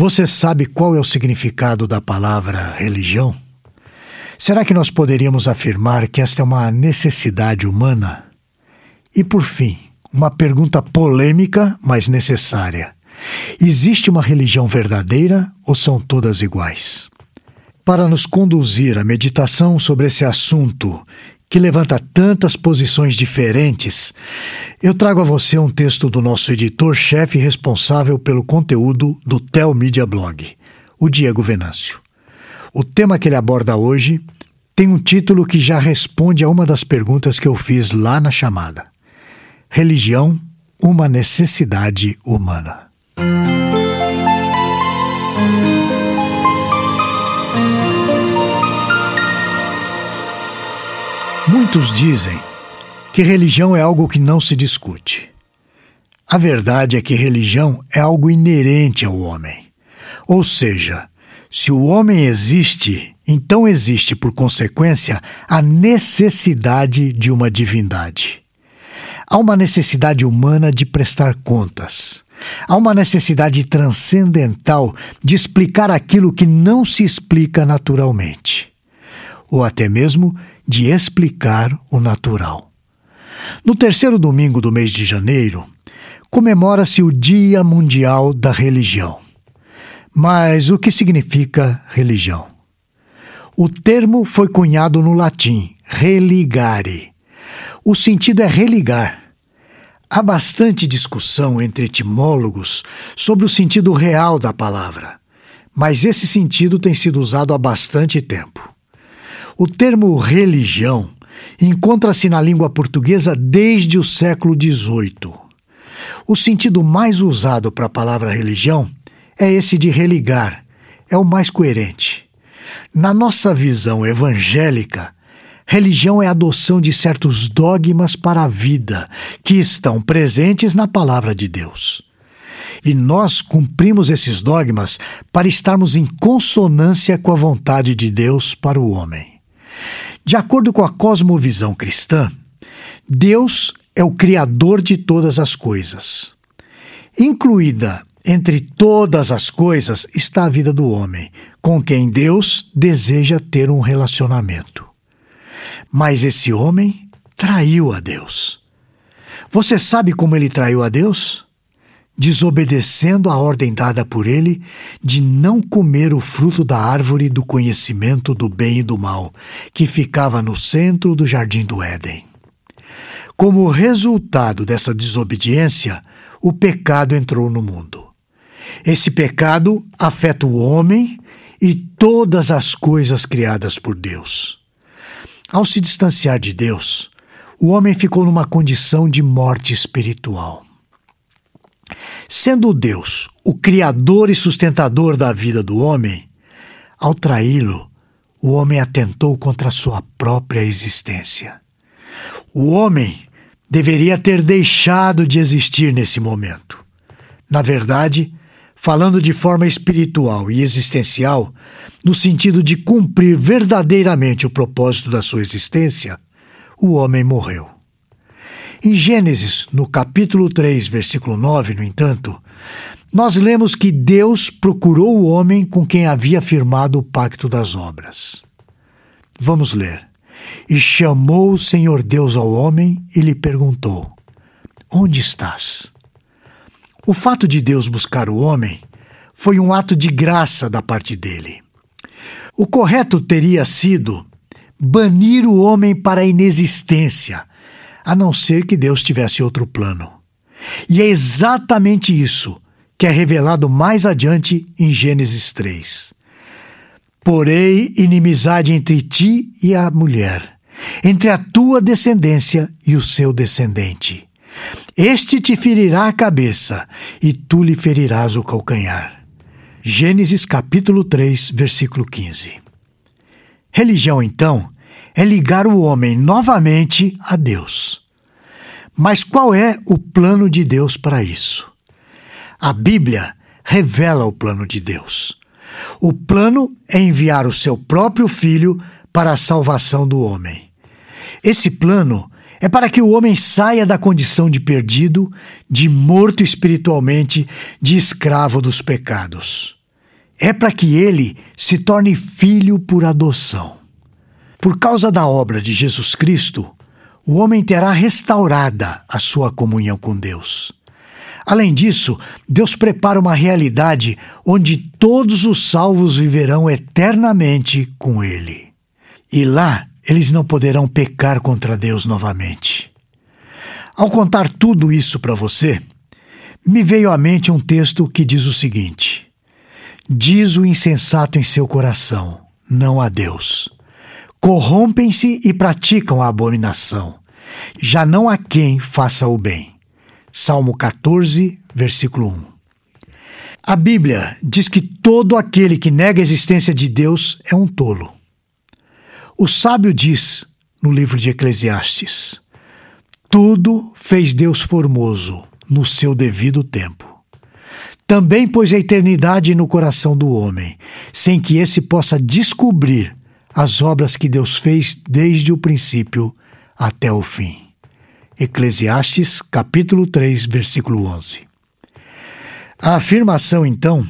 Você sabe qual é o significado da palavra religião? Será que nós poderíamos afirmar que esta é uma necessidade humana? E por fim, uma pergunta polêmica, mas necessária: existe uma religião verdadeira ou são todas iguais? Para nos conduzir à meditação sobre esse assunto que levanta tantas posições diferentes, eu trago a você um texto do nosso editor-chefe responsável pelo conteúdo do Tel Media Blog, o Diego Venâncio. O tema que ele aborda hoje tem um título que já responde a uma das perguntas que eu fiz lá na chamada: Religião, uma necessidade humana. Muitos dizem que religião é algo que não se discute. A verdade é que religião é algo inerente ao homem. Ou seja, se o homem existe, então existe, por consequência, a necessidade de uma divindade. Há uma necessidade humana de prestar contas. Há uma necessidade transcendental de explicar aquilo que não se explica naturalmente. Ou até mesmo de explicar o natural. No terceiro domingo do mês de janeiro, comemora-se o Dia Mundial da Religião. Mas o que significa religião? O termo foi cunhado no latim, religare. O sentido é religar. Há bastante discussão entre etimólogos sobre o sentido real da palavra, mas esse sentido tem sido usado há bastante tempo. O termo religião encontra-se na língua portuguesa desde o século XVIII. O sentido mais usado para a palavra religião é esse de religar, é o mais coerente. Na nossa visão evangélica, religião é a adoção de certos dogmas para a vida que estão presentes na palavra de Deus. E nós cumprimos esses dogmas para estarmos em consonância com a vontade de Deus para o homem. De acordo com a cosmovisão cristã, Deus é o Criador de todas as coisas. Incluída entre todas as coisas está a vida do homem, com quem Deus deseja ter um relacionamento. Mas esse homem traiu a Deus. Você sabe como ele traiu a Deus? Desobedecendo a ordem dada por ele de não comer o fruto da árvore do conhecimento do bem e do mal, que ficava no centro do jardim do Éden. Como resultado dessa desobediência, o pecado entrou no mundo. Esse pecado afeta o homem e todas as coisas criadas por Deus. Ao se distanciar de Deus, o homem ficou numa condição de morte espiritual. Sendo Deus o criador e sustentador da vida do homem, ao traí-lo, o homem atentou contra a sua própria existência. O homem deveria ter deixado de existir nesse momento. Na verdade, falando de forma espiritual e existencial, no sentido de cumprir verdadeiramente o propósito da sua existência, o homem morreu. Em Gênesis, no capítulo 3, versículo 9, no entanto, nós lemos que Deus procurou o homem com quem havia firmado o pacto das obras. Vamos ler. E chamou o Senhor Deus ao homem e lhe perguntou: Onde estás? O fato de Deus buscar o homem foi um ato de graça da parte dele. O correto teria sido banir o homem para a inexistência, a não ser que Deus tivesse outro plano. E é exatamente isso que é revelado mais adiante em Gênesis 3. Porém, inimizade entre ti e a mulher, entre a tua descendência e o seu descendente. Este te ferirá a cabeça, e tu lhe ferirás o calcanhar. Gênesis capítulo 3, versículo 15. Religião, então, é ligar o homem novamente a Deus. Mas qual é o plano de Deus para isso? A Bíblia revela o plano de Deus. O plano é enviar o seu próprio filho para a salvação do homem. Esse plano é para que o homem saia da condição de perdido, de morto espiritualmente, de escravo dos pecados. é para que ele se torne filho por adoção. Por causa da obra de Jesus Cristo, o homem terá restaurada a sua comunhão com Deus. Além disso, Deus prepara uma realidade onde todos os salvos viverão eternamente com Ele. E lá eles não poderão pecar contra Deus novamente. Ao contar tudo isso para você, me veio à mente um texto que diz o seguinte: Diz o insensato em seu coração, não a Deus. Corrompem-se e praticam a abominação. Já não há quem faça o bem. Salmo 14, versículo 1. A Bíblia diz que todo aquele que nega a existência de Deus é um tolo. O sábio diz no livro de Eclesiastes: Tudo fez Deus formoso no seu devido tempo. Também pôs a eternidade no coração do homem, sem que esse possa descobrir as obras que Deus fez desde o princípio até o fim. Eclesiastes, capítulo 3, versículo 11. A afirmação, então,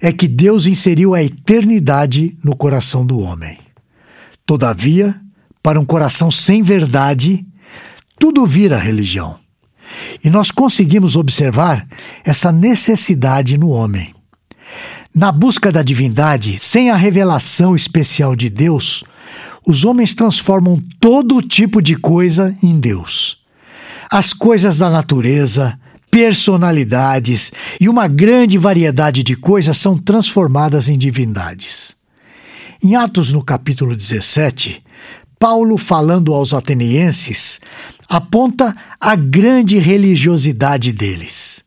é que Deus inseriu a eternidade no coração do homem. Todavia, para um coração sem verdade, tudo vira religião. E nós conseguimos observar essa necessidade no homem. Na busca da divindade, sem a revelação especial de Deus, os homens transformam todo tipo de coisa em Deus as coisas da natureza, personalidades e uma grande variedade de coisas são transformadas em divindades. Em Atos, no capítulo 17, Paulo, falando aos atenienses, aponta a grande religiosidade deles.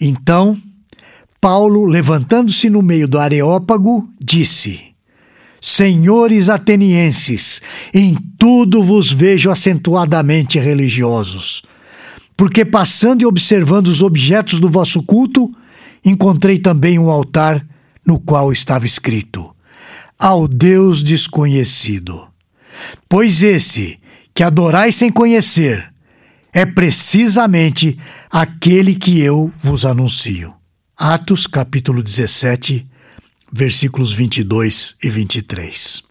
Então, Paulo, levantando-se no meio do Areópago, disse: Senhores atenienses, em tudo vos vejo acentuadamente religiosos. Porque passando e observando os objetos do vosso culto, encontrei também um altar no qual estava escrito: Ao Deus desconhecido. Pois esse, que adorais sem conhecer, é precisamente aquele que eu vos anuncio. Atos capítulo 17, versículos 22 e 23.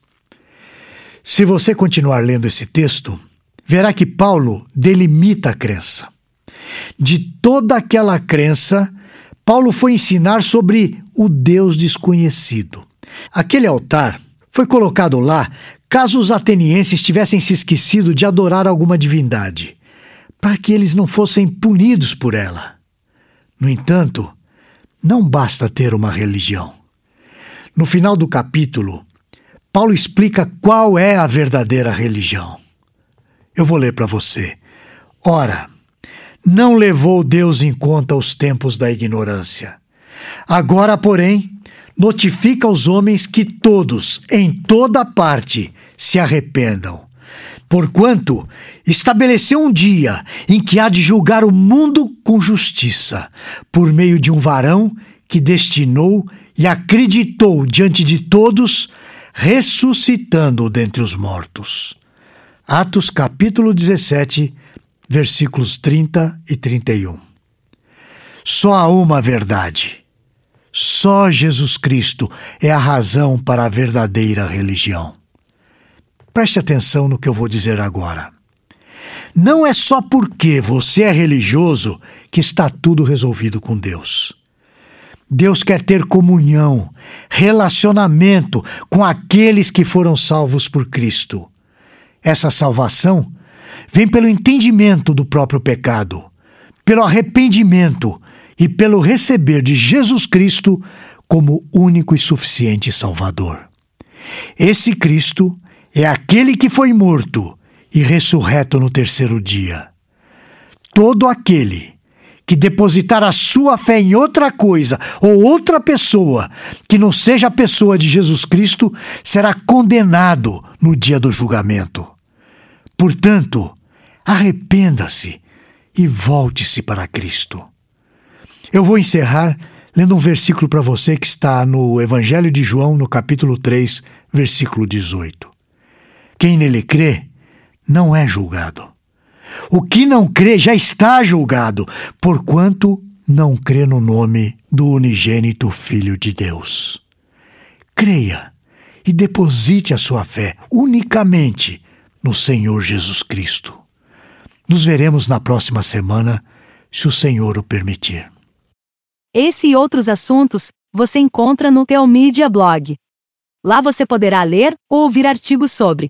Se você continuar lendo esse texto, verá que Paulo delimita a crença. De toda aquela crença, Paulo foi ensinar sobre o Deus desconhecido. Aquele altar foi colocado lá caso os atenienses tivessem se esquecido de adorar alguma divindade, para que eles não fossem punidos por ela. No entanto, não basta ter uma religião. No final do capítulo, Paulo explica qual é a verdadeira religião. Eu vou ler para você. Ora, não levou Deus em conta os tempos da ignorância. Agora, porém, notifica aos homens que todos, em toda parte, se arrependam. Porquanto estabeleceu um dia em que há de julgar o mundo com justiça, por meio de um varão que destinou e acreditou diante de todos, ressuscitando dentre os mortos. Atos capítulo 17, versículos 30 e 31. Só há uma verdade. Só Jesus Cristo é a razão para a verdadeira religião. Preste atenção no que eu vou dizer agora. Não é só porque você é religioso que está tudo resolvido com Deus. Deus quer ter comunhão, relacionamento com aqueles que foram salvos por Cristo. Essa salvação vem pelo entendimento do próprio pecado, pelo arrependimento e pelo receber de Jesus Cristo como único e suficiente Salvador. Esse Cristo é aquele que foi morto e ressurreto no terceiro dia. Todo aquele que depositar a sua fé em outra coisa ou outra pessoa que não seja a pessoa de Jesus Cristo será condenado no dia do julgamento. Portanto, arrependa-se e volte-se para Cristo. Eu vou encerrar lendo um versículo para você que está no Evangelho de João, no capítulo 3, versículo 18. Quem nele crê não é julgado. O que não crê já está julgado, porquanto não crê no nome do unigênito Filho de Deus. Creia e deposite a sua fé unicamente no Senhor Jesus Cristo. Nos veremos na próxima semana, se o Senhor o permitir. Esse e outros assuntos você encontra no Teomídia Blog. Lá você poderá ler ou ouvir artigos sobre